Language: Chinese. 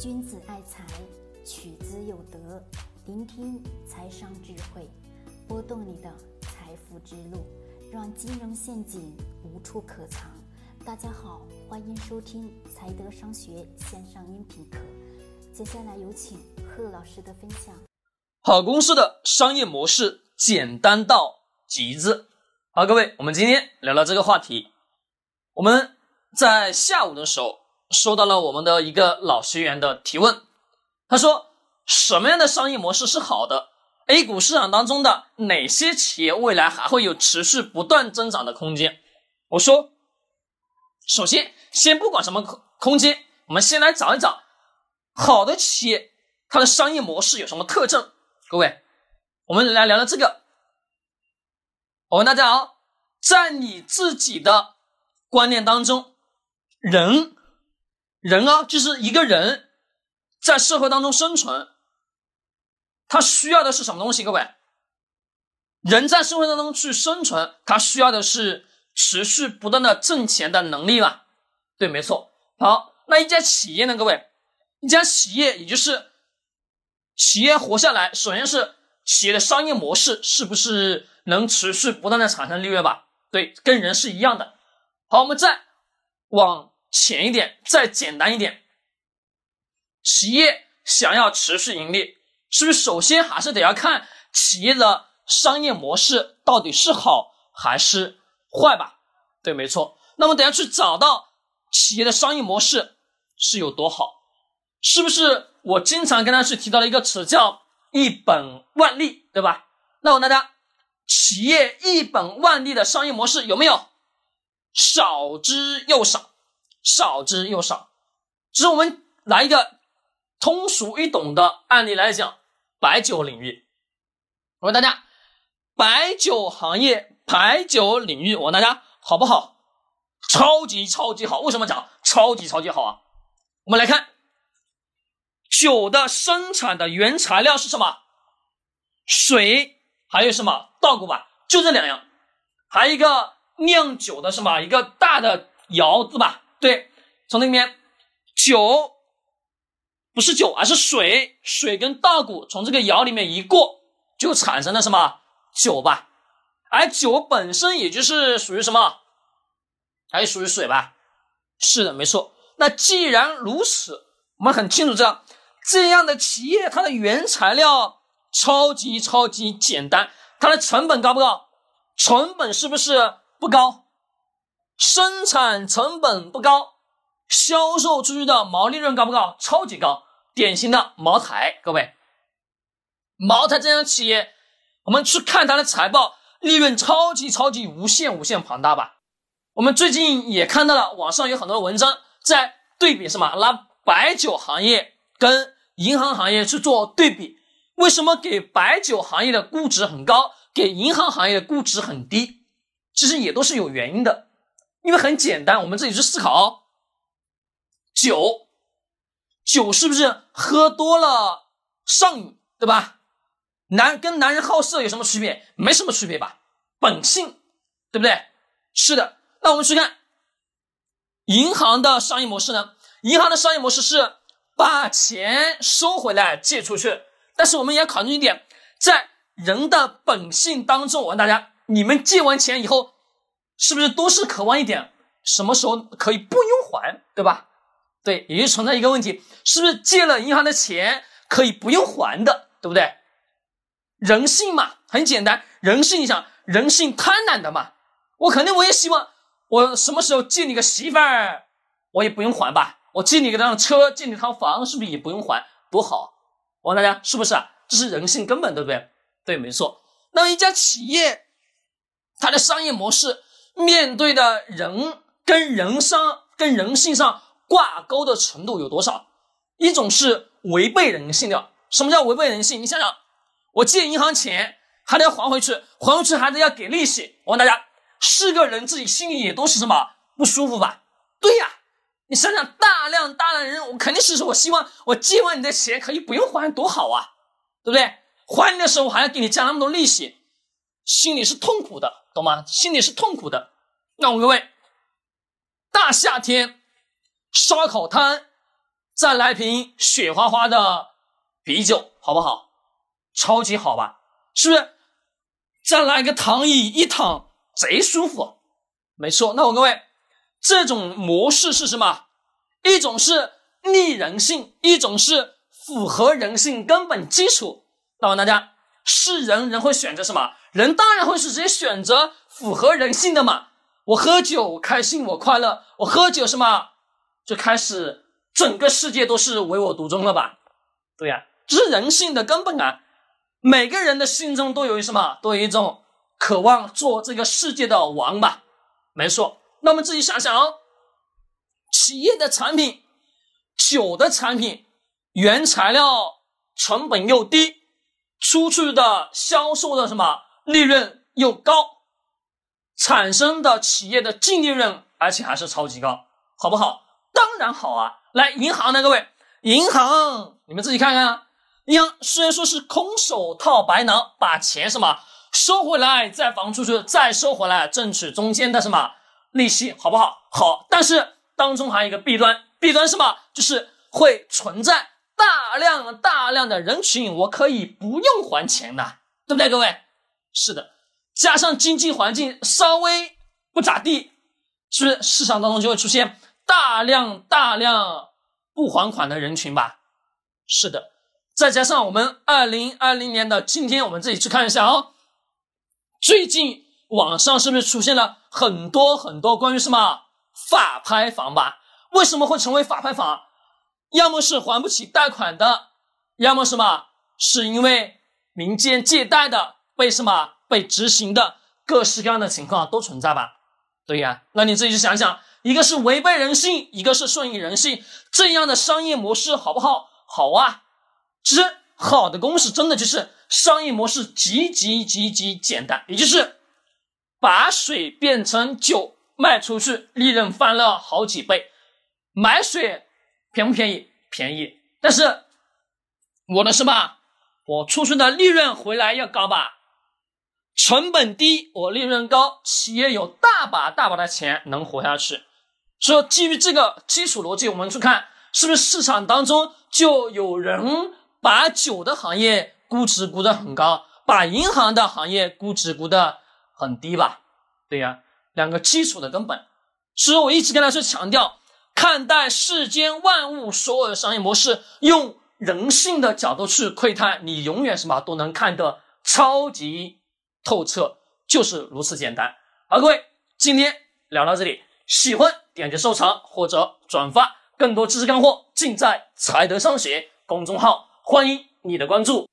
君子爱财，取之有德。聆听财商智慧，拨动你的财富之路，让金融陷阱无处可藏。大家好，欢迎收听财德商学线上音频课。接下来有请贺老师的分享。好公司的商业模式简单到极致。好，各位，我们今天聊聊这个话题。我们在下午的时候。收到了我们的一个老学员的提问，他说：“什么样的商业模式是好的？A 股市场当中的哪些企业未来还会有持续不断增长的空间？”我说：“首先，先不管什么空空间，我们先来找一找好的企业，它的商业模式有什么特征？各位，我们来聊聊这个。我问大家啊，在你自己的观念当中，人。”人啊，就是一个人在社会当中生存，他需要的是什么东西？各位，人在社会当中去生存，他需要的是持续不断的挣钱的能力吧？对，没错。好，那一家企业呢？各位，一家企业也就是企业活下来，首先是企业的商业模式是不是能持续不断的产生利润吧？对，跟人是一样的。好，我们再往。浅一点，再简单一点。企业想要持续盈利，是不是首先还是得要看企业的商业模式到底是好还是坏吧？对，没错。那么等下去找到企业的商业模式是有多好，是不是我经常跟大家去提到的一个词叫一本万利，对吧？那我问大家，企业一本万利的商业模式有没有？少之又少。少之又少，只是我们拿一个通俗易懂的案例来讲，白酒领域。我问大家，白酒行业、白酒领域，我问大家好不好？超级超级好！为什么讲超级超级好啊？我们来看，酒的生产的原材料是什么？水，还有什么稻谷吧？就这两样，还有一个酿酒的什么？一个大的窑子吧？对，从那边酒不是酒，而是水，水跟稻谷从这个窑里面一过，就产生了什么酒吧？而酒本身也就是属于什么？还属于水吧？是的，没错。那既然如此，我们很清楚知道，这样的企业它的原材料超级超级简单，它的成本高不高？成本是不是不高？生产成本不高，销售出去的毛利润高不高？超级高，典型的茅台。各位，茅台这样企业，我们去看它的财报，利润超级超级无限无限庞大吧？我们最近也看到了网上有很多文章在对比什么，拿白酒行业跟银行行业去做对比，为什么给白酒行业的估值很高，给银行行业的估值很低？其实也都是有原因的。因为很简单，我们自己去思考，酒，酒是不是喝多了上瘾，对吧？男跟男人好色有什么区别？没什么区别吧，本性，对不对？是的。那我们去看银行的商业模式呢？银行的商业模式是把钱收回来借出去，但是我们也要考虑一点，在人的本性当中，我问大家，你们借完钱以后。是不是都是渴望一点什么时候可以不用还，对吧？对，也就存在一个问题，是不是借了银行的钱可以不用还的，对不对？人性嘛，很简单，人性你想人性贪婪的嘛，我肯定我也希望我什么时候借你个媳妇儿，我也不用还吧？我借你个辆车，借你套房，是不是也不用还？多好！我问大家，是不是啊？这是人性根本，对不对？对，没错。那么一家企业，它的商业模式。面对的人跟人商跟人性上挂钩的程度有多少？一种是违背人性的。什么叫违背人性？你想想，我借银行钱还得要还回去，还回去还得要给利息。我问大家，是个人自己心里也都是什么不舒服吧？对呀，你想想，大量大量人，我肯定是说我希望我借完你的钱可以不用还，多好啊，对不对？还你的时候还要给你加那么多利息，心里是痛苦的。懂吗？心里是痛苦的。那我各位，大夏天烧烤摊再来瓶雪花花的啤酒，好不好？超级好吧？是不是？再来个躺椅，一躺贼舒服。没错，那我各位，这种模式是什么？一种是逆人性，一种是符合人性根本基础。那问大家，是人人会选择什么？人当然会是直接选择符合人性的嘛。我喝酒开心，我快乐，我喝酒什么就开始整个世界都是唯我独尊了吧？对呀，这是人性的根本啊。每个人的心中都有一什么？都有一种渴望做这个世界的王吧？没错。那我们自己想想哦，企业的产品，酒的产品，原材料成本又低，出去的销售的什么利润又高，产生的企业的净利润，而且还是超级高，好不好？当然好啊！来，银行的各位，银行你们自己看看。银行虽然说是空手套白狼，把钱什么收回来，再放出去，再收回来，挣取中间的什么利息，好不好？好，但是当中还有一个弊端，弊端什么？就是会存在大量大量的人群，我可以不用还钱的，对不对，各位？是的，加上经济环境稍微不咋地，是不是市场当中就会出现大量大量不还款的人群吧？是的。再加上我们二零二零年的今天，我们自己去看一下啊。最近网上是不是出现了很多很多关于什么法拍房吧？为什么会成为法拍房？要么是还不起贷款的，要么什么是因为民间借贷的被什么被执行的，各式各样的情况都存在吧？对呀，那你自己去想想，一个是违背人性，一个是顺应人性，这样的商业模式好不好？好啊。其实好的公式真的就是商业模式极极极极简单，也就是把水变成酒卖出去，利润翻了好几倍。买水便不便宜？便宜。但是我的是吧？我出去的利润回来要高吧？成本低，我利润高，企业有大把大把的钱能活下去。所以基于这个基础逻辑，我们去看是不是市场当中就有人。把酒的行业估值估得很高，把银行的行业估值估得很低吧？对呀，两个基础的根本。所以我一直跟大家去强调，看待世间万物所有的商业模式，用人性的角度去窥探，你永远什么都能看得超级透彻，就是如此简单。好，各位，今天聊到这里，喜欢点击收藏或者转发，更多知识干货尽在财德商学公众号。欢迎你的关注。